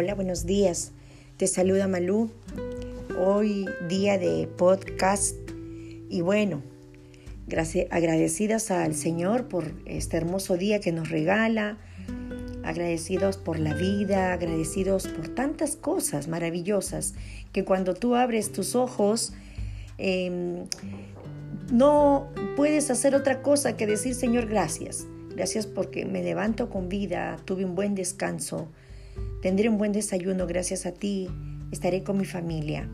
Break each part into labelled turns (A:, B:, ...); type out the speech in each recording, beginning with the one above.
A: Hola, buenos días. Te saluda Malú. Hoy día de podcast y bueno, gracias, agradecidas al Señor por este hermoso día que nos regala, agradecidos por la vida, agradecidos por tantas cosas maravillosas que cuando tú abres tus ojos em, no puedes hacer otra cosa que decir Señor gracias. Gracias porque me levanto con vida, tuve un buen descanso, Tendré un buen desayuno gracias a ti. Estaré con mi familia.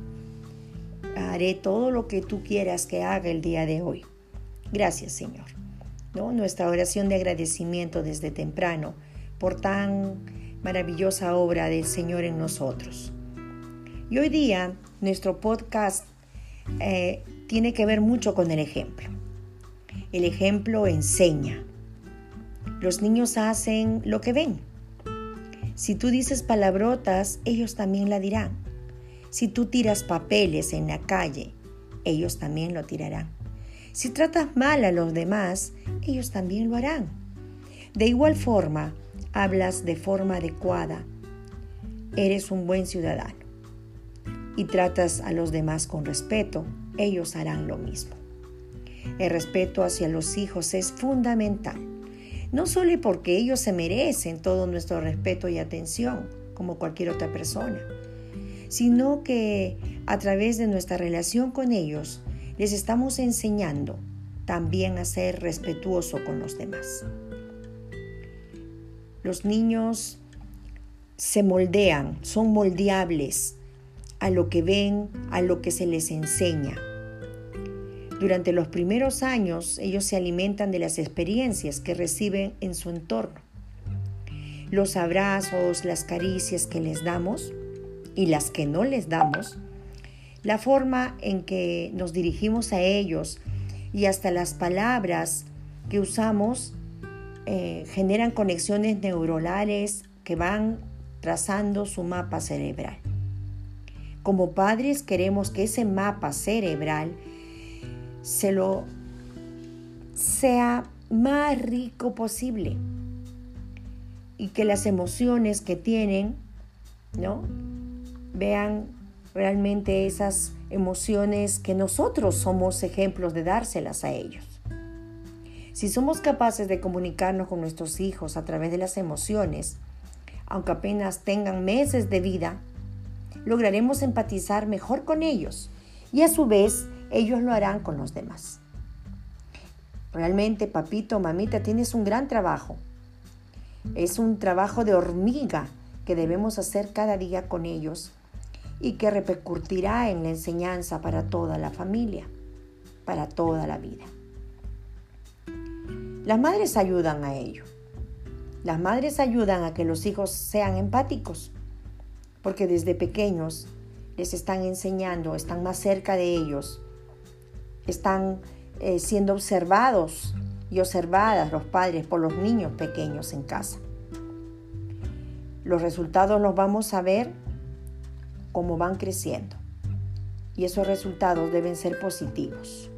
A: Haré todo lo que tú quieras que haga el día de hoy. Gracias, Señor. ¿No? Nuestra oración de agradecimiento desde temprano por tan maravillosa obra del Señor en nosotros. Y hoy día nuestro podcast eh, tiene que ver mucho con el ejemplo. El ejemplo enseña. Los niños hacen lo que ven. Si tú dices palabrotas, ellos también la dirán. Si tú tiras papeles en la calle, ellos también lo tirarán. Si tratas mal a los demás, ellos también lo harán. De igual forma, hablas de forma adecuada, eres un buen ciudadano y tratas a los demás con respeto, ellos harán lo mismo. El respeto hacia los hijos es fundamental no solo porque ellos se merecen todo nuestro respeto y atención, como cualquier otra persona, sino que a través de nuestra relación con ellos les estamos enseñando también a ser respetuoso con los demás. Los niños se moldean, son moldeables a lo que ven, a lo que se les enseña. Durante los primeros años ellos se alimentan de las experiencias que reciben en su entorno. Los abrazos, las caricias que les damos y las que no les damos, la forma en que nos dirigimos a ellos y hasta las palabras que usamos eh, generan conexiones neuronales que van trazando su mapa cerebral. Como padres queremos que ese mapa cerebral se lo sea más rico posible y que las emociones que tienen, ¿no? Vean realmente esas emociones que nosotros somos ejemplos de dárselas a ellos. Si somos capaces de comunicarnos con nuestros hijos a través de las emociones, aunque apenas tengan meses de vida, lograremos empatizar mejor con ellos y a su vez ellos lo harán con los demás. Realmente, papito, mamita, tienes un gran trabajo. Es un trabajo de hormiga que debemos hacer cada día con ellos y que repercutirá en la enseñanza para toda la familia, para toda la vida. Las madres ayudan a ello. Las madres ayudan a que los hijos sean empáticos, porque desde pequeños les están enseñando, están más cerca de ellos están eh, siendo observados y observadas los padres por los niños pequeños en casa. Los resultados los vamos a ver como van creciendo y esos resultados deben ser positivos.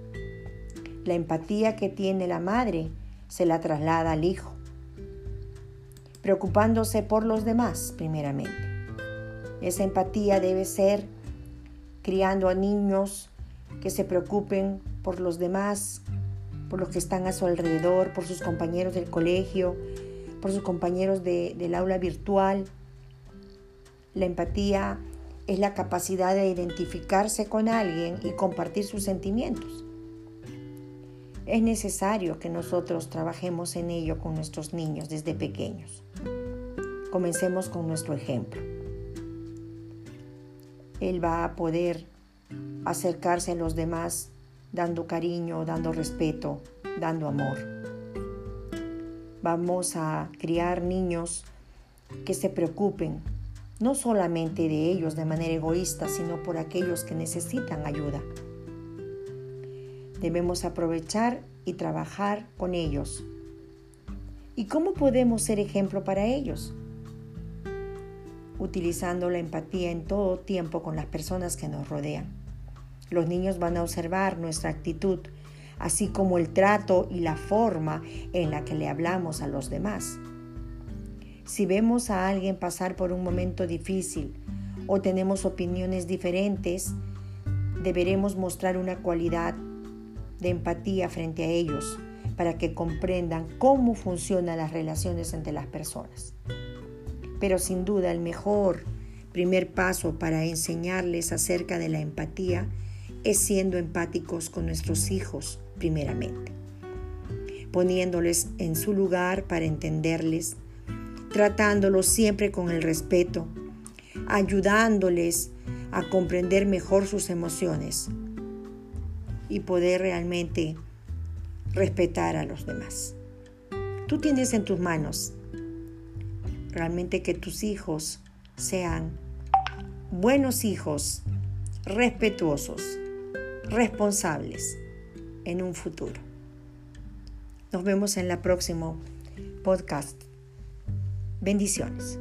A: La empatía que tiene la madre se la traslada al hijo, preocupándose por los demás primeramente. Esa empatía debe ser criando a niños que se preocupen por los demás, por los que están a su alrededor, por sus compañeros del colegio, por sus compañeros del aula virtual. La empatía es la capacidad de identificarse con alguien y compartir sus sentimientos. Es necesario que nosotros trabajemos en ello con nuestros niños desde pequeños. Comencemos con nuestro ejemplo. Él va a poder acercarse a los demás dando cariño, dando respeto, dando amor. Vamos a criar niños que se preocupen no solamente de ellos de manera egoísta, sino por aquellos que necesitan ayuda. Debemos aprovechar y trabajar con ellos. ¿Y cómo podemos ser ejemplo para ellos? Utilizando la empatía en todo tiempo con las personas que nos rodean. Los niños van a observar nuestra actitud, así como el trato y la forma en la que le hablamos a los demás. Si vemos a alguien pasar por un momento difícil o tenemos opiniones diferentes, deberemos mostrar una cualidad de empatía frente a ellos para que comprendan cómo funcionan las relaciones entre las personas. Pero sin duda el mejor primer paso para enseñarles acerca de la empatía es siendo empáticos con nuestros hijos primeramente, poniéndoles en su lugar para entenderles, tratándolos siempre con el respeto, ayudándoles a comprender mejor sus emociones y poder realmente respetar a los demás. Tú tienes en tus manos realmente que tus hijos sean buenos hijos, respetuosos, responsables en un futuro. Nos vemos en la próxima podcast. Bendiciones.